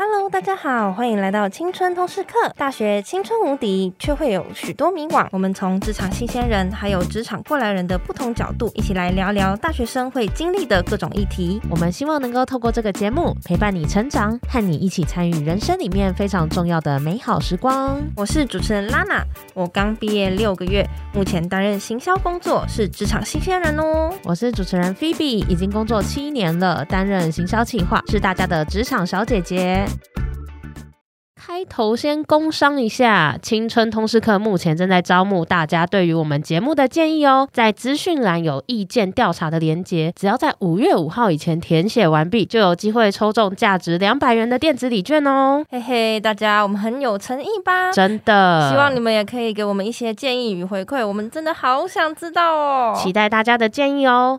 Hello，大家好，欢迎来到青春通识课。大学青春无敌，却会有许多迷惘。我们从职场新鲜人，还有职场过来人的不同角度，一起来聊聊大学生会经历的各种议题。我们希望能够透过这个节目，陪伴你成长，和你一起参与人生里面非常重要的美好时光。我是主持人 Lana，，我刚毕业六个月，目前担任行销工作，是职场新鲜人哦。我是主持人 Phoebe，已经工作七年了，担任行销企划，是大家的职场小姐姐。开头先工商一下，青春通识课目前正在招募大家对于我们节目的建议哦，在资讯栏有意见调查的连接，只要在五月五号以前填写完毕，就有机会抽中价值两百元的电子礼券哦。嘿嘿，大家我们很有诚意吧？真的，希望你们也可以给我们一些建议与回馈，我们真的好想知道哦，期待大家的建议哦。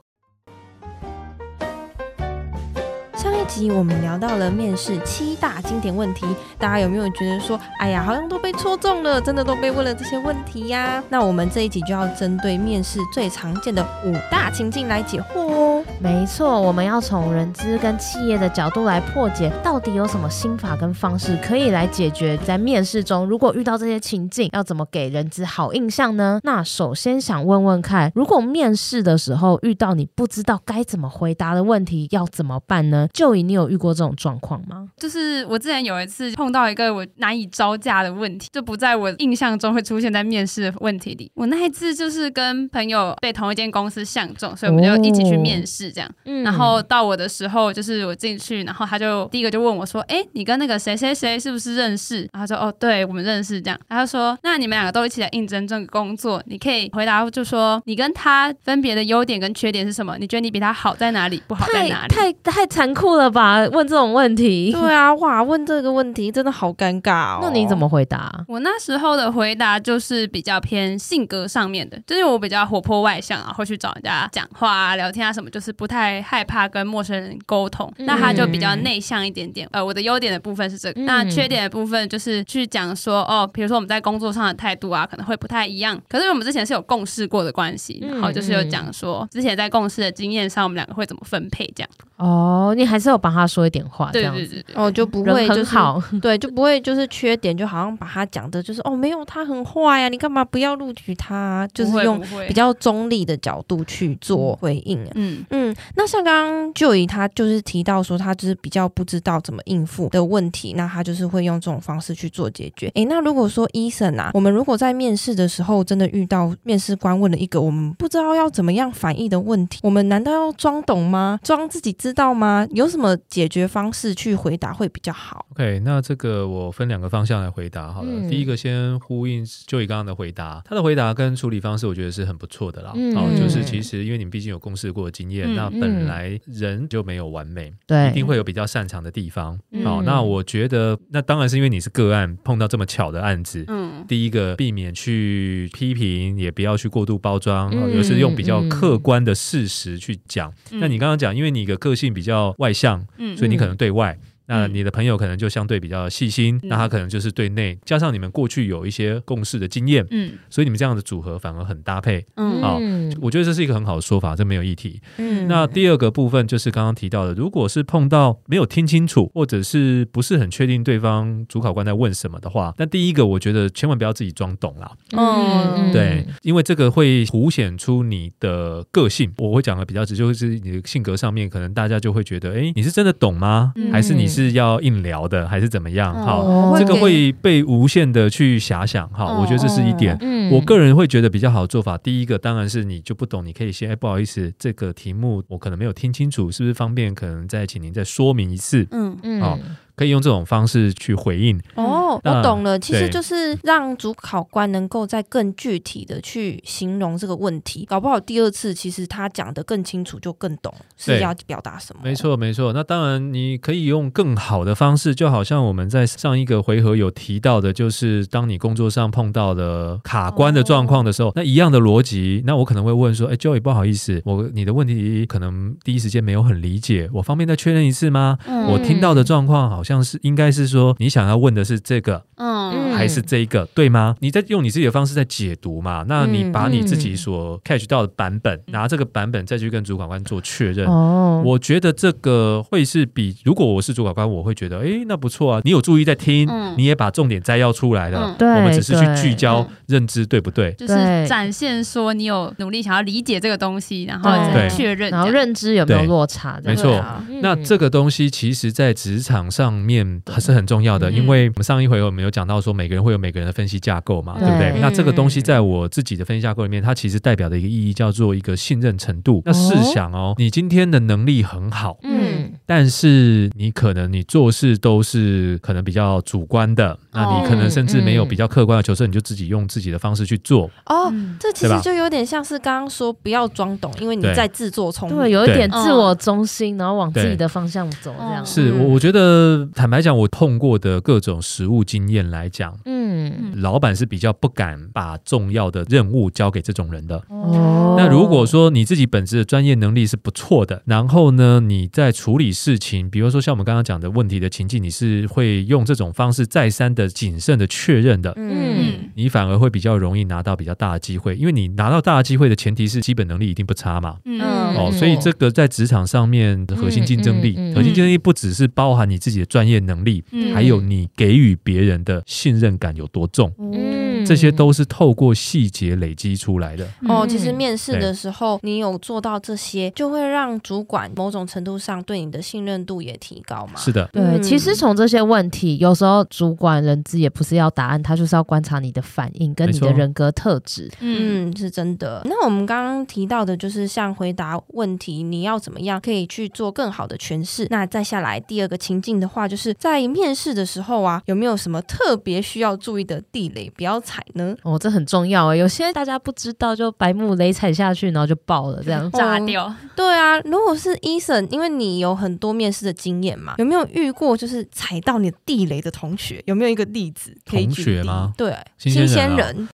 上一集我们聊到了面试七大经典问题，大家有没有觉得说，哎呀，好像都被戳中了，真的都被问了这些问题呀？那我们这一集就要针对面试最常见的五大情境来解惑哦。没错，我们要从人资跟企业的角度来破解，到底有什么心法跟方式可以来解决在面试中，如果遇到这些情境，要怎么给人资好印象呢？那首先想问问看，如果面试的时候遇到你不知道该怎么回答的问题，要怎么办呢？就以你有遇过这种状况吗？就是我之前有一次碰到一个我难以招架的问题，就不在我印象中会出现在面试的问题里。我那一次就是跟朋友被同一间公司相中，所以我们就一起去面试，这样。嗯。然后到我的时候，就是我进去，然后他就第一个就问我说：“哎，你跟那个谁谁谁是不是认识？”然后他说：“哦，对，我们认识。”这样。然后说：“那你们两个都一起来应征这个工作，你可以回答，就说你跟他分别的优点跟缺点是什么？你觉得你比他好在哪里？不好在哪里？”太太，太残酷了吧。问这种问题，对啊，哇，问这个问题真的好尴尬哦。那你怎么回答？我那时候的回答就是比较偏性格上面的，就是我比较活泼外向啊，会去找人家讲话啊、聊天啊什么，就是不太害怕跟陌生人沟通。嗯、那他就比较内向一点点。呃，我的优点的部分是这个，嗯、那缺点的部分就是去讲说，哦，比如说我们在工作上的态度啊，可能会不太一样。可是我们之前是有共事过的关系，然后就是有讲说之前在共事的经验上，我们两个会怎么分配这样。哦，你还是有帮他说一点话，这样子，对对对对，哦，就不会就是好，对，就不会就是缺点，就好像把他讲的，就是哦，没有他很坏呀，你干嘛不要录取他？就是用比较中立的角度去做回应。嗯嗯，那像刚刚 Joy 他就是提到说，他就是比较不知道怎么应付的问题，那他就是会用这种方式去做解决。诶，那如果说 Eason 啊，我们如果在面试的时候真的遇到面试官问了一个我们不知道要怎么样反应的问题，我们难道要装懂吗？装自己知道吗？有什么解决方式去回答会比较好？OK，那这个我分两个方向来回答好了。嗯、第一个先呼应就以刚刚的回答，他的回答跟处理方式，我觉得是很不错的啦。嗯、哦，就是其实因为你们毕竟有共事过的经验，嗯、那本来人就没有完美，对、嗯，一定会有比较擅长的地方。好、嗯哦，那我觉得那当然是因为你是个案，碰到这么巧的案子。嗯，第一个避免去批评，也不要去过度包装，而、嗯哦、是用比较客观的事实去讲。嗯、那你刚刚讲，因为你的个性比较外向，嗯，所以你可能对外。那你的朋友可能就相对比较细心，嗯、那他可能就是对内，加上你们过去有一些共事的经验，嗯，所以你们这样的组合反而很搭配，嗯，好，我觉得这是一个很好的说法，这没有议题。嗯，那第二个部分就是刚刚提到的，如果是碰到没有听清楚，或者是不是很确定对方主考官在问什么的话，那第一个我觉得千万不要自己装懂啦，嗯，对，因为这个会凸显出你的个性。我会讲的比较直，就是你的性格上面，可能大家就会觉得，哎，你是真的懂吗？嗯、还是你是？是要硬聊的还是怎么样？好，哦、这个会被无限的去遐想。哈、哦，我觉得这是一点。嗯、我个人会觉得比较好的做法，第一个当然是你就不懂，你可以先哎，不好意思，这个题目我可能没有听清楚，是不是方便？可能再请您再说明一次。嗯嗯，好。可以用这种方式去回应哦，我懂了，其实就是让主考官能够再更具体的去形容这个问题，搞不好第二次其实他讲的更清楚，就更懂是要表达什么。没错，没错。那当然你可以用更好的方式，就好像我们在上一个回合有提到的，就是当你工作上碰到的卡关的状况的时候，哦、那一样的逻辑，那我可能会问说：“哎，Joey，不好意思，我你的问题可能第一时间没有很理解，我方便再确认一次吗？嗯、我听到的状况好像。”像是应该是说，你想要问的是这个，嗯，还是这一个，对吗？你在用你自己的方式在解读嘛？那你把你自己所 catch 到的版本，拿这个版本再去跟主管官做确认。哦，我觉得这个会是比如果我是主管官，我会觉得，哎，那不错啊，你有注意在听，你也把重点摘要出来了。对，我们只是去聚焦认知，对不对？就是展现说你有努力想要理解这个东西，然后确认，然后认知有没有落差？没错。那这个东西其实，在职场上面还是很重要的，因为我们上一回我们有讲到说，每个人会有每个人的分析架构嘛，对不对？那这个东西在我自己的分析架构里面，它其实代表的一个意义叫做一个信任程度。那试想哦，你今天的能力很好，嗯，但是你可能你做事都是可能比较主观的，那你可能甚至没有比较客观的求证，你就自己用自己的方式去做。哦，这其实就有点像是刚刚说不要装懂，因为你在自作聪明，对，有一点自我中心，然后往自己的方向走，这样。是我我觉得坦白讲，我碰过的各种实务经验来讲，嗯，老板是比较不敢把重要的任务交给这种人的。哦，那如果说你自己本身的专业能力是不错的，然后呢，你在处理事情，比如说像我们刚刚讲的问题的情境，你是会用这种方式再三的谨慎的确认的，嗯，你反而会比较容易拿到比较大的机会，因为你拿到大的机会的前提是基本能力一定不差嘛，嗯，哦，所以这个在职场上面的核心竞争力，核心竞争力不只是包含你自己的专业能力，还有你给予别人的信任感有多重，嗯，这些都是透过细节累积出来的。哦，其实面试的时候你有做到这些，就会让主管某种程度上对你的信任度也提高嘛。是的，对，其实从这些问题，有时候主管人资也不是要答案，他就是要观察你的反应跟你的人格特质。嗯，是真的。那我们刚刚提到的就是像回答问题，你要怎么样可以去做更好的诠释？那再下来第二个情境的话，就是在面试的时候啊，有没有什么特别需要注意的地雷不要踩呢？哦，这很重要啊，有些大家不知道，就白目雷踩下去，然后就爆了，这样 炸掉。哦。对啊，如果是 Eason，因为你有很多面试的经验嘛，有没有遇过就是踩到你的地雷的同学？有没有一个例子可以举例？同学吗？对，新鲜人。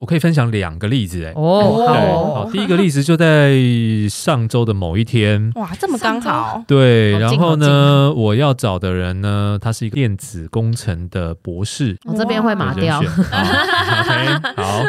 我可以分享两个例子，哎，哦，对，好，第一个例子就在上周的某一天，哇，这么刚好，对，然后呢，我要找的人呢，他是一个电子工程的博士，我这边会麻掉，OK，好，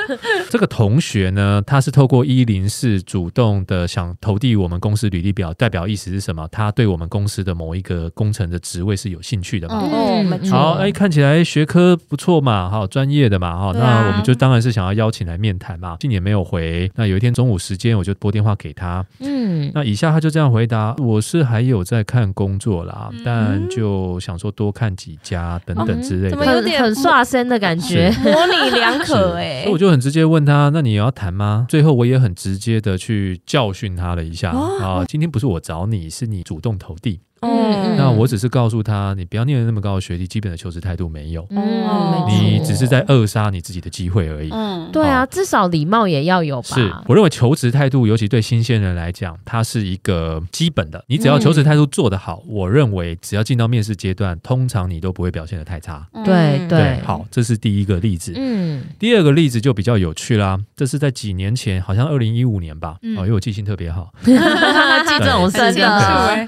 这个同学呢，他是透过一零四主动的想投递我们公司履历表，代表意思是什么？他对我们公司的某一个工程的职位是有兴趣的嘛？哦，没错，好，哎，看起来学科不错嘛，好，专业的嘛，哈，那我们就当然是想要。邀请来面谈嘛，信也没有回。那有一天中午时间，我就拨电话给他。嗯，那以下他就这样回答：我是还有在看工作啦，嗯、但就想说多看几家等等之类的。怎么有点很刷身的感觉？模棱两可 哎。所以我就很直接问他：那你要谈吗？最后我也很直接的去教训他了一下啊、哦。今天不是我找你，是你主动投递。嗯，那我只是告诉他，你不要念了那么高的学历，基本的求职态度没有。嗯，你只是在扼杀你自己的机会而已。嗯，对啊，至少礼貌也要有吧。是，我认为求职态度，尤其对新鲜人来讲，它是一个基本的。你只要求职态度做得好，我认为只要进到面试阶段，通常你都不会表现得太差。对对，好，这是第一个例子。嗯，第二个例子就比较有趣啦。这是在几年前，好像二零一五年吧。哦，因为我记性特别好，记这种事情。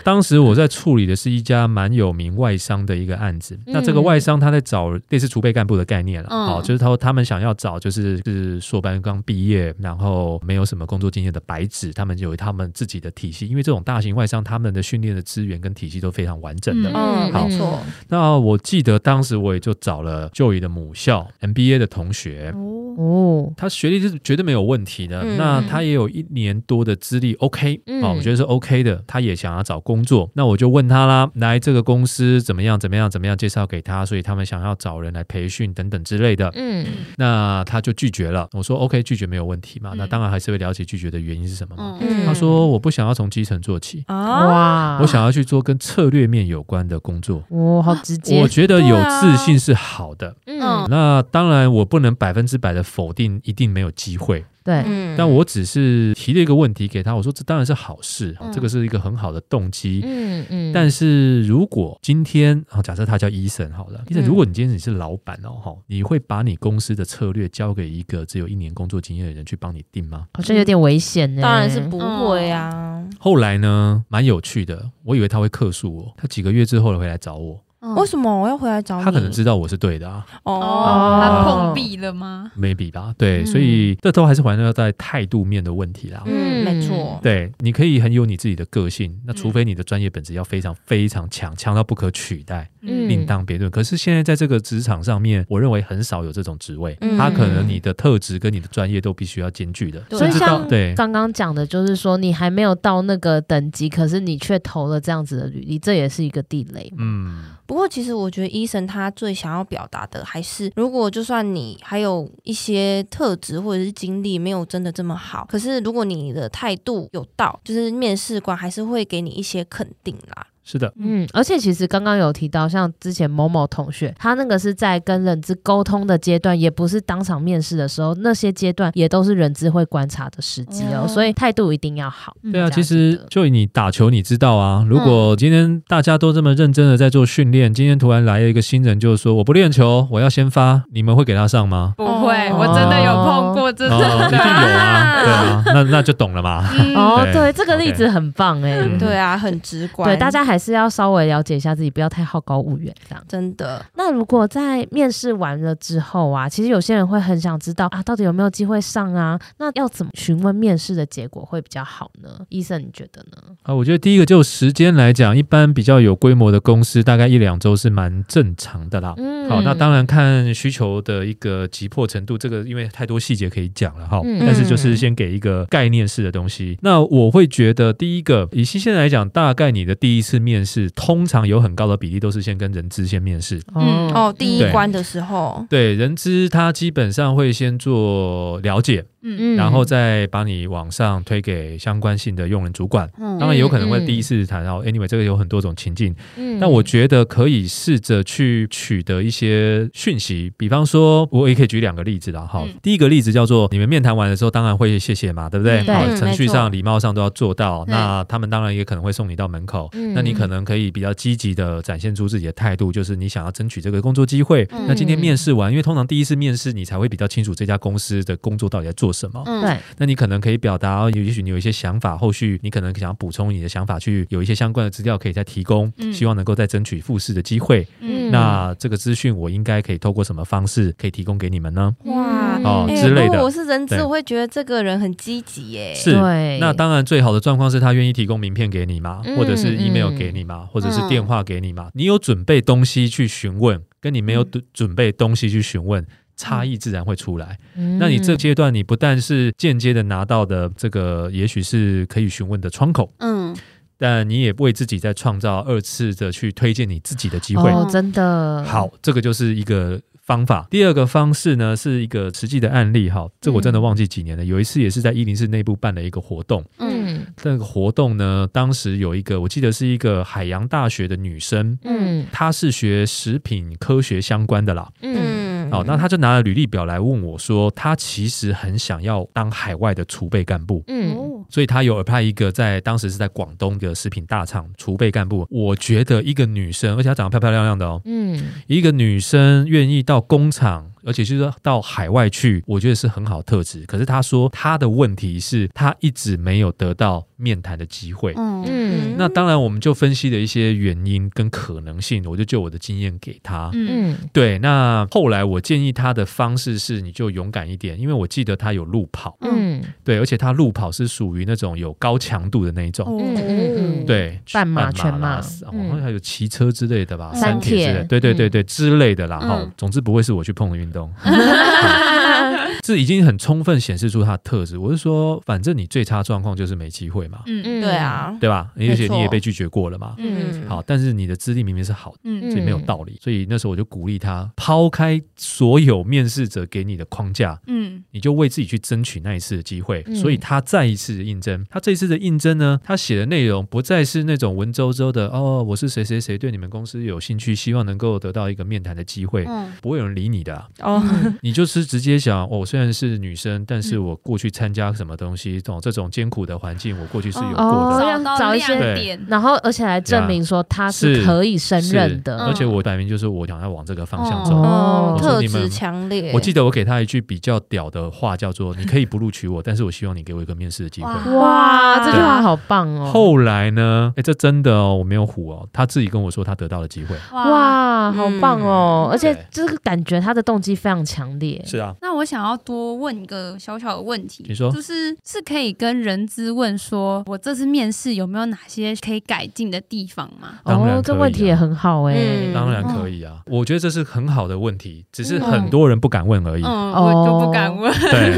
当时我在。处理的是一家蛮有名外商的一个案子，嗯、那这个外商他在找类似储备干部的概念了，好、嗯，就是他说他们想要找就是是硕班刚毕业，然后没有什么工作经验的白纸，他们有他们自己的体系，因为这种大型外商他们的训练的资源跟体系都非常完整的，嗯，好，没错。那我记得当时我也就找了 Joey 的母校 MBA 的同学，哦，他学历是绝对没有问题的，嗯、那他也有一年多的资历，OK，啊、嗯，我觉得是 OK 的，他也想要找工作，那我就。问他啦，来这个公司怎么样？怎么样？怎么样？介绍给他，所以他们想要找人来培训等等之类的。嗯，那他就拒绝了。我说 OK，拒绝没有问题嘛。嗯、那当然还是会了解拒绝的原因是什么嘛。嗯，他说我不想要从基层做起啊，哇，我想要去做跟策略面有关的工作。哇，好直接。我觉得有自信是好的。嗯、啊，那当然我不能百分之百的否定一定没有机会。对，但我只是提了一个问题给他，我说这当然是好事，嗯、这个是一个很好的动机。嗯嗯。但是如果今天啊，假设他叫 Eason 好了，Eason，如果你今天你是老板哦，你会把你公司的策略交给一个只有一年工作经验的人去帮你定吗？好像有点危险呢。当然是不会啊。后来呢，蛮有趣的，我以为他会克诉我，他几个月之后回来找我。为什么我要回来找你？他可能知道我是对的啊。哦，他碰壁了吗？maybe 吧。对，所以这都还是环绕在态度面的问题啦。嗯，没错。对，你可以很有你自己的个性，那除非你的专业本质要非常非常强，强到不可取代，另当别论。可是现在在这个职场上面，我认为很少有这种职位，他可能你的特质跟你的专业都必须要兼具的。所以像对刚刚讲的，就是说你还没有到那个等级，可是你却投了这样子的履历，这也是一个地雷。嗯。不过，其实我觉得医生他最想要表达的，还是如果就算你还有一些特质或者是经历没有真的这么好，可是如果你的态度有到，就是面试官还是会给你一些肯定啦。是的，嗯，而且其实刚刚有提到，像之前某某同学，他那个是在跟人资沟通的阶段，也不是当场面试的时候，那些阶段也都是人资会观察的时机哦，所以态度一定要好。对啊，其实就你打球，你知道啊，如果今天大家都这么认真的在做训练，今天突然来了一个新人，就是说我不练球，我要先发，你们会给他上吗？不会，我真的有碰过，真的。一定有啊，对啊，那那就懂了嘛。哦，对，这个例子很棒哎，对啊，很直观，对大家还是要稍微了解一下自己，不要太好高骛远，这样真的。那如果在面试完了之后啊，其实有些人会很想知道啊，到底有没有机会上啊？那要怎么询问面试的结果会比较好呢？医生，你觉得呢？啊，我觉得第一个就时间来讲，一般比较有规模的公司，大概一两周是蛮正常的啦。嗯，好，那当然看需求的一个急迫程度，这个因为太多细节可以讲了哈。嗯，但是就是先给一个概念式的东西。那我会觉得，第一个以新鲜来讲，大概你的第一次面试。通常有很高的比例都是先跟人资先面试，嗯哦，第一关的时候，对，对人资他基本上会先做了解。嗯嗯，然后再把你往上推给相关性的用人主管，嗯、当然有可能会第一次谈到。Anyway，这个有很多种情境，嗯，但我觉得可以试着去取得一些讯息，比方说，我也可以举两个例子啦。哈，嗯、第一个例子叫做你们面谈完的时候，当然会谢谢嘛，对不对？好，程序上、礼貌上都要做到。那他们当然也可能会送你到门口，嗯、那你可能可以比较积极的展现出自己的态度，就是你想要争取这个工作机会。嗯、那今天面试完，因为通常第一次面试，你才会比较清楚这家公司的工作到底在做什么。嗯，对，那你可能可以表达，也许你有一些想法，后续你可能想要补充你的想法，去有一些相关的资料可以再提供，嗯、希望能够再争取复试的机会。嗯，那这个资讯我应该可以透过什么方式可以提供给你们呢？哇，哦、欸、之类的。如果我是人资，我会觉得这个人很积极耶。是，那当然最好的状况是他愿意提供名片给你嘛，或者是 email 给你嘛，或者是电话给你吗。嗯、你有准备东西去询问，跟你没有准备东西去询问。差异自然会出来。嗯、那你这阶段，你不但是间接的拿到的这个，也许是可以询问的窗口，嗯，但你也为自己在创造二次的去推荐你自己的机会。哦，真的。好，这个就是一个方法。第二个方式呢，是一个实际的案例。哈，这我真的忘记几年了。嗯、有一次也是在一零四内部办了一个活动。嗯，那个活动呢，当时有一个，我记得是一个海洋大学的女生。嗯，她是学食品科学相关的啦。嗯。哦，那他就拿了履历表来问我说，他其实很想要当海外的储备干部，嗯，所以他有 apply 一个在当时是在广东的食品大厂储备干部。我觉得一个女生，而且她长得漂漂亮亮的哦，嗯，一个女生愿意到工厂。而且就是到海外去，我觉得是很好特质。可是他说他的问题是他一直没有得到面谈的机会。嗯，那当然我们就分析了一些原因跟可能性，我就就我的经验给他。嗯，对。那后来我建议他的方式是，你就勇敢一点，因为我记得他有路跑。嗯，对，而且他路跑是属于那种有高强度的那一种。嗯嗯，对，半马、全马，好像还有骑车之类的吧，三铁之类，对对对对之类的啦。哈，总之不会是我去碰的运动。动，这已经很充分显示出他的特质。我是说，反正你最差状况就是没机会嘛。嗯嗯，对啊，对吧？而且你也被拒绝过了嘛。嗯，好，但是你的资历明明是好的，所以没有道理。所以那时候我就鼓励他抛开所有面试者给你的框架，嗯，你就为自己去争取那一次的机会。所以他再一次的应征，他这一次的应征呢，他写的内容不再是那种文绉绉的哦，我是谁谁谁，对你们公司有兴趣，希望能够得到一个面谈的机会。嗯，不会有人理你的。哦，你就是直接想，哦，我虽然是女生，但是我过去参加什么东西，这种这种艰苦的环境，我过去是有过的。哦，要找一些点，然后而且来证明说他是可以胜任的。而且我摆明就是我想要往这个方向走。哦，特质强烈。我记得我给他一句比较屌的话，叫做“你可以不录取我，但是我希望你给我一个面试的机会。”哇，这句话好棒哦。后来呢？哎，这真的哦，我没有唬哦，他自己跟我说他得到了机会。哇，好棒哦！而且这个感觉他的动机非常强烈。是啊。那我想要多问一个小小的问题，你说，就是是可以跟人资问说，我这次面试有没有哪些可以改进的地方吗？当然，这问题也很好哎。当然可以啊，我觉得这是很好的问题，只是很多人不敢问而已。嗯，我就不敢问。对，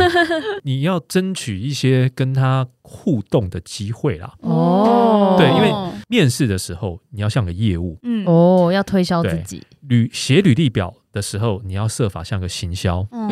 你要争取一些跟他互动的机会啦。哦，对，因为面试的时候你要像个业务，嗯，哦，要推销自己，履写履历表的时候，你要设法像个行销，嗯，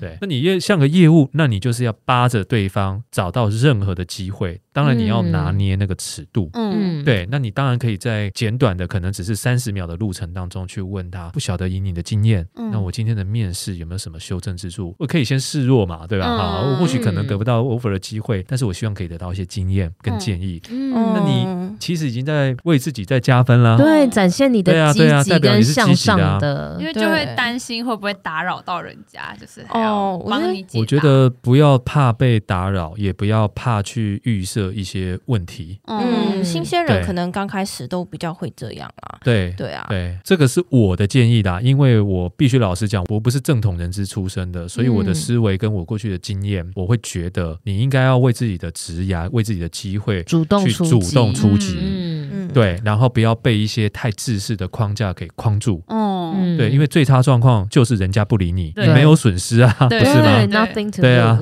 对。那你业像个业务，那你就是要扒着对方找到任何的机会。当然你要拿捏那个尺度，嗯，对。那你当然可以在简短的可能只是三十秒的路程当中去问他，不晓得以你的经验，那我今天的面试有没有什么修正之处？我可以先示弱嘛，对吧？好，我或许可能得不到 offer 的机会，但是我希望可以得到一些经验跟建议。嗯，那你其实已经在为自己在加分了，对，展现你的积极跟向上的。因为就会担心会不会打扰到人家，就是还要帮你解。我觉得不要怕被打扰，也不要怕去预设一些问题。嗯，新鲜人可能刚开始都比较会这样啊。对对啊，对，这个是我的建议的，因为我必须老实讲，我不是正统人资出身的，所以我的思维跟我过去的经验，我会觉得你应该要为自己的职涯、为自己的机会主动去主动出击。嗯嗯，对，然后不要被一些太自私的框架给框住。嗯，对，因为最差状况就是人家不理你，你没有损失啊，不是吗？对啊。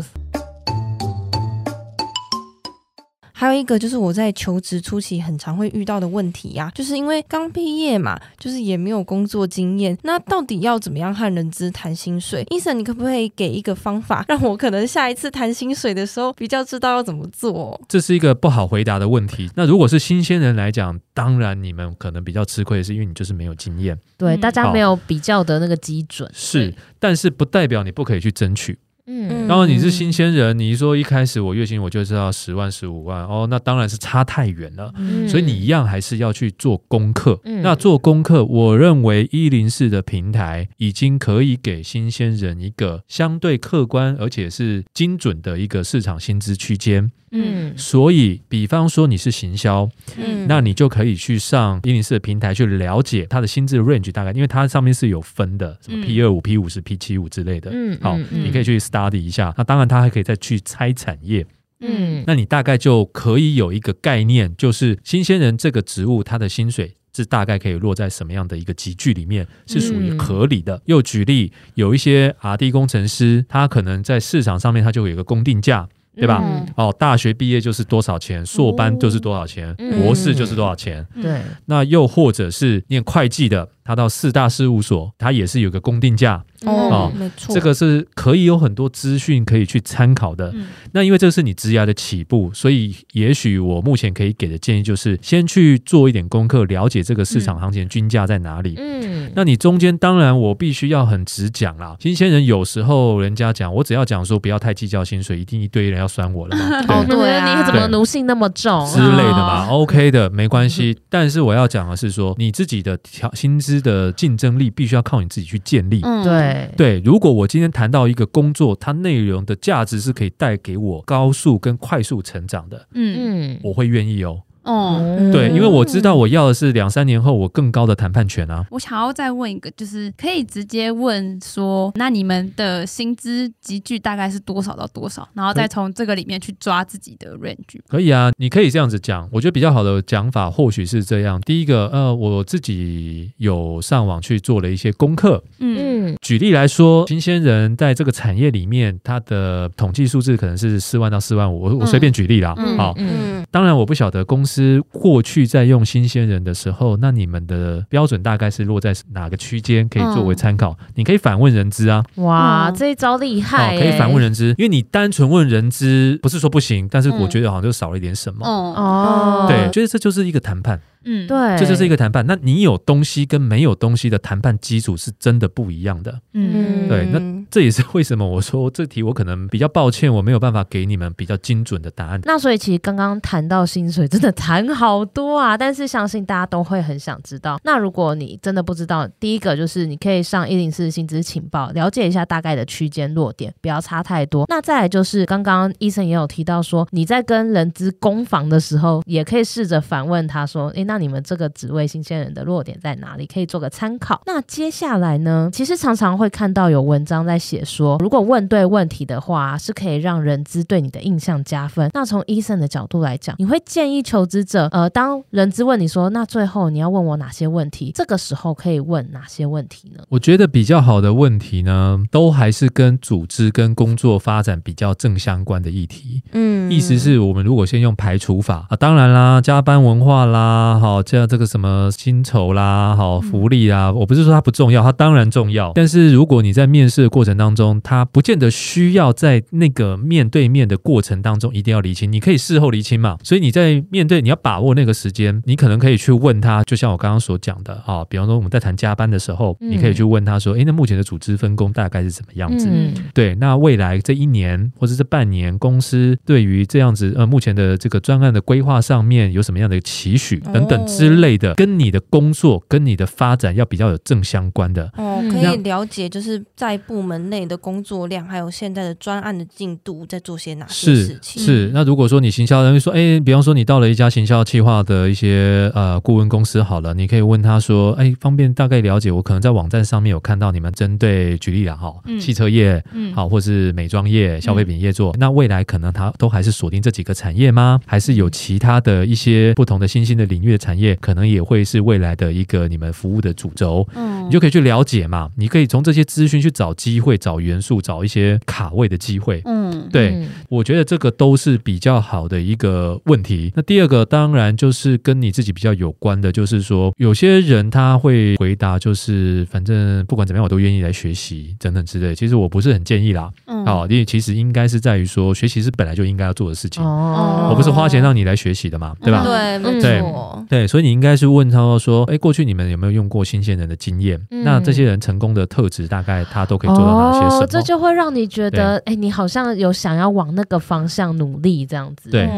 还有一个就是我在求职初期很常会遇到的问题呀、啊，就是因为刚毕业嘛，就是也没有工作经验，那到底要怎么样和人资谈薪水？Eason，你可不可以给一个方法，让我可能下一次谈薪水的时候比较知道要怎么做？这是一个不好回答的问题。那如果是新鲜人来讲，当然你们可能比较吃亏，是因为你就是没有经验，对，大家没有比较的那个基准。是，但是不代表你不可以去争取。嗯，当然你是新鲜人，你说一开始我月薪我就知道十万十五万哦，那当然是差太远了，嗯、所以你一样还是要去做功课。嗯、那做功课，我认为一零四的平台已经可以给新鲜人一个相对客观而且是精准的一个市场薪资区间。嗯，所以比方说你是行销，嗯，那你就可以去上一零四的平台去了解它的薪资 range 大概，因为它上面是有分的，什么 P 二五、P 五十、P 七五之类的。嗯，好，你可以去 study 一下。那当然，他还可以再去拆产业。嗯，那你大概就可以有一个概念，就是新鲜人这个职务，他的薪水是大概可以落在什么样的一个集聚里面，是属于合理的。又举例，有一些 RD 工程师，他可能在市场上面，他就有一个公定价。对吧？嗯、哦，大学毕业就是多少钱，硕班就是多少钱，嗯、博士就是多少钱。对，那又或者是念会计的。他到四大事务所，他也是有个公定价哦，没错，这个是可以有很多资讯可以去参考的。嗯、那因为这是你职涯的起步，所以也许我目前可以给的建议就是，先去做一点功课，了解这个市场行情均价在哪里。嗯，那你中间当然我必须要很直讲啦。新鲜人有时候人家讲，我只要讲说不要太计较薪水，一定一堆人要酸我了嘛。哦，对啊，你怎么奴性那么重之类的嘛？OK 的，没关系。但是我要讲的是说，你自己的调薪资的竞争力必须要靠你自己去建立。嗯，对对。如果我今天谈到一个工作，它内容的价值是可以带给我高速跟快速成长的，嗯嗯，我会愿意哦。哦，对，因为我知道我要的是两三年后我更高的谈判权啊。我想要再问一个，就是可以直接问说，那你们的薪资集聚大概是多少到多少？然后再从这个里面去抓自己的 range。可以啊，你可以这样子讲。我觉得比较好的讲法或许是这样：第一个，呃，我自己有上网去做了一些功课。嗯，举例来说，新鲜人在这个产业里面，他的统计数字可能是四万到四万五。我我随便举例啦。好，嗯，当然我不晓得公司。过去在用新鲜人的时候，那你们的标准大概是落在哪个区间？可以作为参考。嗯、你可以反问人资啊。哇，这一招厉害、欸！可以反问人资，因为你单纯问人资不是说不行，但是我觉得好像就少了一点什么。哦，对，觉得这就是一个谈判。嗯，对，这就是一个谈判。那你有东西跟没有东西的谈判基础是真的不一样的。嗯，对。那这也是为什么我说这题我可能比较抱歉，我没有办法给你们比较精准的答案。那所以其实刚刚谈到薪水，真的谈好多啊，但是相信大家都会很想知道。那如果你真的不知道，第一个就是你可以上一零四薪资情报，了解一下大概的区间落点，不要差太多。那再来就是刚刚医生也有提到说，你在跟人资攻防的时候，也可以试着反问他说：“诶，那你们这个职位新鲜人的落点在哪里？可以做个参考。”那接下来呢，其实常常会看到有文章在写说，如果问对问题的话，是可以让人资对你的印象加分。那从医生的角度来讲，你会建议求职者，呃，当人资问你说，那最后你要问我哪些问题？这个时候可以问哪些问题呢？我觉得比较好的问题呢，都还是跟组织跟工作发展比较正相关的议题。嗯，意思是我们如果先用排除法啊，当然啦，加班文化啦，好，这样这个什么薪酬啦，好，福利啊，我不是说它不重要，它当然重要。但是如果你在面试的过程当中，他不见得需要在那个面对面的过程当中一定要厘清，你可以事后厘清嘛。所以你在面对，你要把握那个时间，你可能可以去问他，就像我刚刚所讲的啊，比方说我们在谈加班的时候，你可以去问他说，诶，那目前的组织分工大概是什么样子？对，那未来这一年或者这半年，公司对于这样子呃目前的这个专案的规划上面有什么样的期许等等之类的，跟你的工作跟你的发展要比较有正相关的。哦，可以了解就是在部门内的工作量，还有现在的专案的进度在做些哪些事情？是是。那如果说你行销人会说，哎，比方说你到了一家行销企划的一些呃顾问公司，好了，你可以问他说，哎，方便大概了解，我可能在网站上面有看到你们针对举例了哈，汽车业，嗯，好，或是美妆业、消费品业做，那未来可能他都还是锁定这几个产业吗？还是有其他的一些不同的新兴的领域的产业，可能也会是未来的一个你们服务的主轴？嗯，你就可以去了解嘛，你可以从这些资讯去找机会、找元素、找一些卡位的机会。嗯，对，我觉得这个都是比较好的一个问题。那第二个当然就是跟你自己比较有关的，就是说有些人他会回答，就是反正不管怎么样，我都愿意来学习等等之类。其实我不是很建议啦。嗯，好，因为其实应该是在于说，学习是本来就应该要做的事情。哦，我不是花钱让你来学习的嘛，对吧？对，没错。对，所以你应该是问他说，哎，过去你们有没有用过新鲜人的经验？那这些人成功的特质，大概他都可以做到哪些什么？这就会让你觉得，哎，你好像有想要往那个方向努力这样子。对，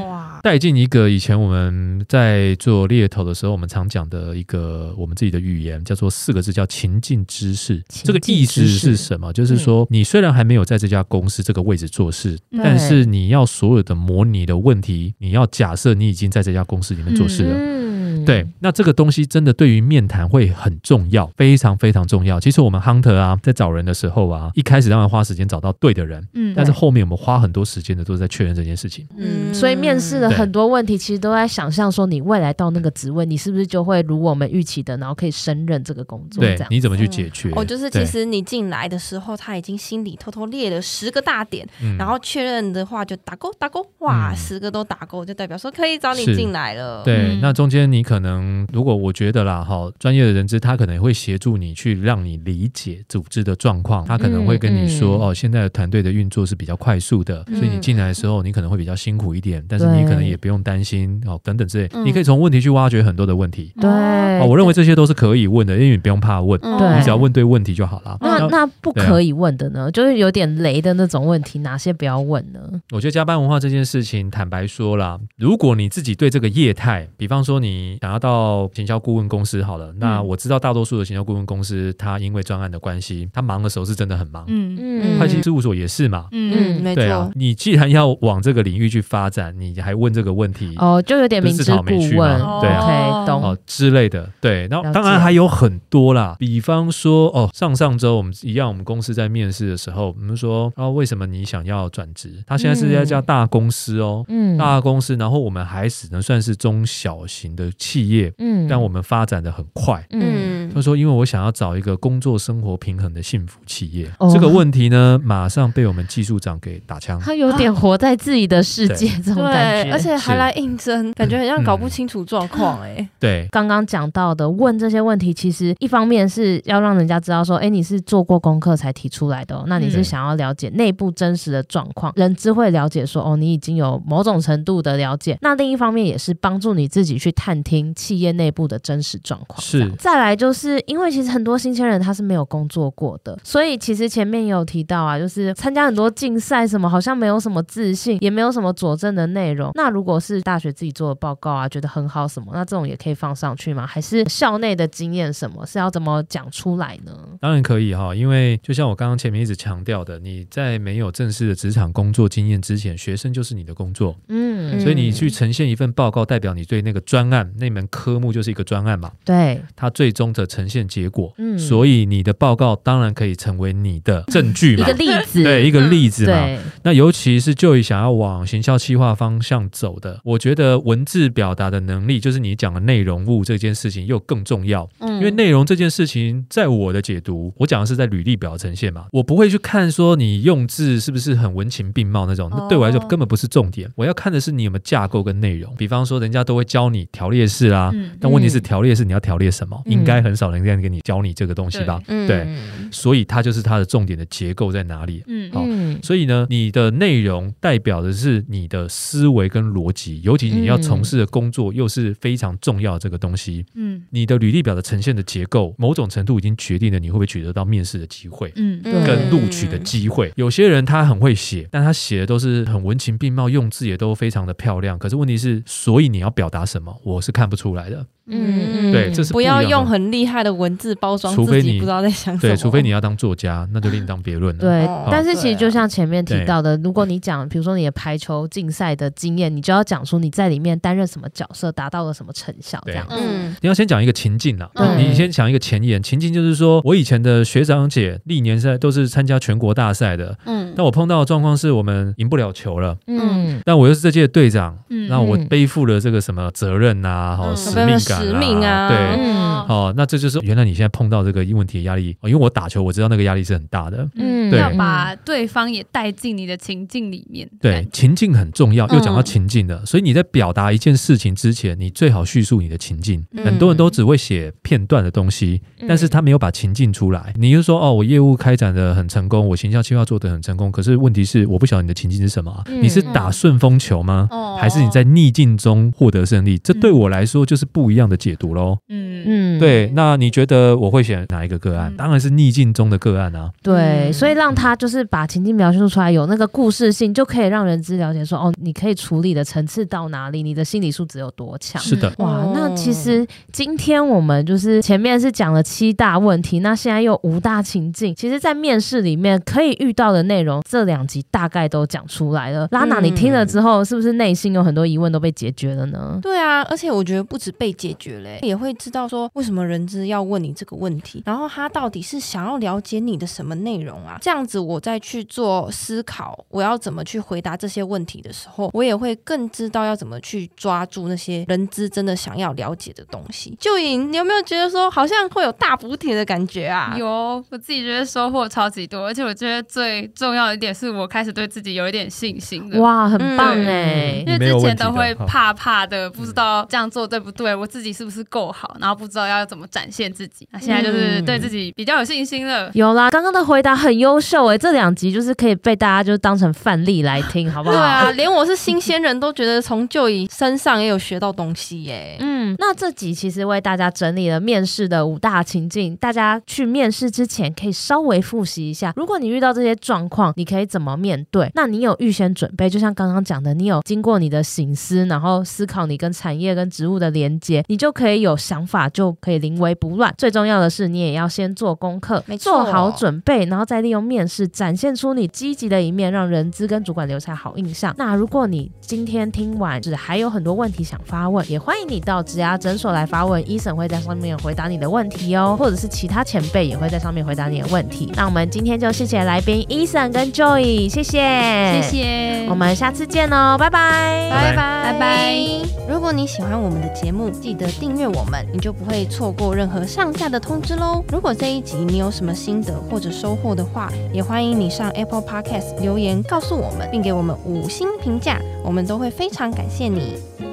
带进一个以前我们在做猎头的时候，我们常讲的一个我们自己的语言，叫做四个字，叫情境知识。这个意思是什么？就是说，你虽然还没有在这家公司这个位置做事，但是你要所有的模拟的问题，你要假设你已经在这家公司里面做事了。对，那这个东西真的对于面谈会很重要，非常非常重要。其实我们 hunter 啊，在找人的时候啊，一开始当然花时间找到对的人，嗯，但是后面我们花很多时间的都是在确认这件事情。嗯，所以面试的很多问题，其实都在想象说，你未来到那个职位，你是不是就会如我们预期的，然后可以胜任这个工作？对，你怎么去解决？哦，就是其实你进来的时候，他已经心里偷偷列了十个大点，然后确认的话就打勾打勾，哇，十个都打勾，就代表说可以找你进来了。对，那中间你可能如果我觉得啦，哈，专业的人资他可能会协助你去让你理解组织的状况，他可能会跟你说，哦，现在的团队的运作是比较快速的，所以你进来的时候你可能会比较辛苦一点，但是你可能也不用担心哦，等等之类，你可以从问题去挖掘很多的问题。对，我认为这些都是可以问的，因为你不用怕问，你只要问对问题就好了。那那不可以问的呢？就是有点雷的那种问题，哪些不要问呢？我觉得加班文化这件事情，坦白说啦，如果你自己对这个业态，比方说你想要到行销顾问公司好了，那我知道大多数的行销顾问公司，他因为专案的关系，他忙的时候是真的很忙。嗯。嗯，会计事务所也是嘛。嗯。嗯，对啊。你既然要往这个领域去发展，你还问这个问题，哦，就有点明知故问，对啊，懂。哦之类的。对，然后当然还有很多啦，比方说哦，上上周我们一样，我们公司在面试的时候，我们说哦，为什么你想要转职？他现在是一家大公司哦，嗯，大公司，然后我们还只能算是中小型的企业，嗯，但我们。发展的很快，嗯，他说，因为我想要找一个工作生活平衡的幸福企业，哦、这个问题呢，马上被我们技术长给打枪。他有点活在自己的世界，啊、这种感觉，而且还来应征，感觉很像搞不清楚状况，哎，对。刚刚讲到的问这些问题，其实一方面是要让人家知道说，哎，你是做过功课才提出来的，哦，那你是想要了解内部真实的状况，人资会了解说，哦，你已经有某种程度的了解。那另一方面也是帮助你自己去探听企业内部的真实状况是，再来就就是因为其实很多新鲜人他是没有工作过的，所以其实前面也有提到啊，就是参加很多竞赛什么，好像没有什么自信，也没有什么佐证的内容。那如果是大学自己做的报告啊，觉得很好什么，那这种也可以放上去吗？还是校内的经验什么是要怎么讲出来呢？当然可以哈，因为就像我刚刚前面一直强调的，你在没有正式的职场工作经验之前，学生就是你的工作，嗯，所以你去呈现一份报告，代表你对那个专案那门科目就是一个专案嘛，对，它最终的呈现结果，嗯，所以你的报告当然可以成为你的证据嘛，一个例子，对，一个例子嘛，对，那尤其是就以想要往行销企划方向走的，我觉得文字表达的能力，就是你讲的内容物这件事情又更重要，嗯，因为内容这件事情，在我的解读，我讲的是在履历表呈现嘛，我不会去看说你用字是不是很文情并茂那种，那对我来说根本不是重点，我要看的是你有没有架构跟内容。比方说，人家都会教你条列式啦，但问题是条列式你要条列什么？应该很少人这样给你教你这个东西吧？对，所以它就是它的重点的结构在哪里？嗯，好，所以呢，你的内容代表的是你的思维跟逻辑，尤其你要从事的工作又是非常重要的这个东西。嗯，你的履历表的呈现的结构，某种程度已经决定了你会不会取得到面试的机会，嗯，跟录取的机会。有些人他很会写，但他写的都是很文情并茂，用字也都非常的漂亮。可是问题是，所以你要表达什么，我是看不出来的。嗯，对，这是不，不要用很厉害的文字包装，除非你不知道在想什么。对，除非你要当作家，那就另当别论了。对，哦、但是其实就像前面提到的，如果你讲，比如说你的排球竞赛的经验，你就要讲出你在里面担任什么角色，达到了什么成效，这样。嗯，你要先讲一个情境啦，对。你先讲一个前言。情境就是说我以前的学长姐历年赛都是参加全国大赛的，嗯，但我碰到的状况是我们赢不了球了，嗯，但我又是这届的队长，嗯，那我背负了这个什么责任啊，好、嗯、使命感、啊，使命啊，对。嗯，哦，那这就是原来你现在碰到这个问题的压力，因为我打球，我知道那个压力是很大的。嗯，对，要把对方也带进你的情境里面。对，情境很重要，又讲到情境了，所以你在表达一件事情之前，你最好叙述你的情境。很多人都只会写片段的东西，但是他没有把情境出来。你就说哦，我业务开展的很成功，我形象计划做的很成功，可是问题是我不晓得你的情境是什么？你是打顺风球吗？还是你在逆境中获得胜利？这对我来说就是不一样的解读喽。嗯嗯，对，那你觉得我会选哪一个个案？嗯、当然是逆境中的个案啊。对，所以让他就是把情境描述出来，有那个故事性，就可以让人知了解说，哦，你可以处理的层次到哪里，你的心理素质有多强。是的，哇，那其实今天我们就是前面是讲了七大问题，那现在又五大情境，其实在面试里面可以遇到的内容，这两集大概都讲出来了。拉娜，你听了之后，是不是内心有很多疑问都被解决了呢？对啊，而且我觉得不止被解决了，也会知道。说为什么人资要问你这个问题？然后他到底是想要了解你的什么内容啊？这样子我再去做思考，我要怎么去回答这些问题的时候，我也会更知道要怎么去抓住那些人资真的想要了解的东西。就颖你有没有觉得说好像会有大补贴的感觉啊？有，我自己觉得收获超级多，而且我觉得最重要的一点是我开始对自己有一点信心了。哇，很棒哎！因为之前都会怕怕的，不知道这样做对不对，我自己是不是够好，然后。不知道要怎么展现自己，那现在就是对自己比较有信心了。有啦，刚刚的回答很优秀哎，这两集就是可以被大家就当成范例来听，好不好？对啊，连我是新鲜人都觉得从 Joy 身上也有学到东西耶。嗯，那这集其实为大家整理了面试的五大情境，大家去面试之前可以稍微复习一下。如果你遇到这些状况，你可以怎么面对？那你有预先准备？就像刚刚讲的，你有经过你的醒思，然后思考你跟产业跟职务的连接，你就可以有想法。就可以临危不乱。最重要的是，你也要先做功课，做好准备，然后再利用面试展现出你积极的一面，让人资跟主管留下好印象。那如果你今天听完，是还有很多问题想发问，也欢迎你到职涯诊所来发问，Eason 会在上面回答你的问题哦，或者是其他前辈也会在上面回答你的问题。那我们今天就谢谢来宾 Eason 跟 Joy，谢谢，谢谢，我们下次见哦，拜拜，拜拜，拜拜。如果你喜欢我们的节目，记的订阅我们，你就不会错过任何上下的通知喽。如果这一集你有什么心得或者收获的话，也欢迎你上 Apple Podcast 留言告诉我们，并给我们五星评价，我们都会非常感谢你。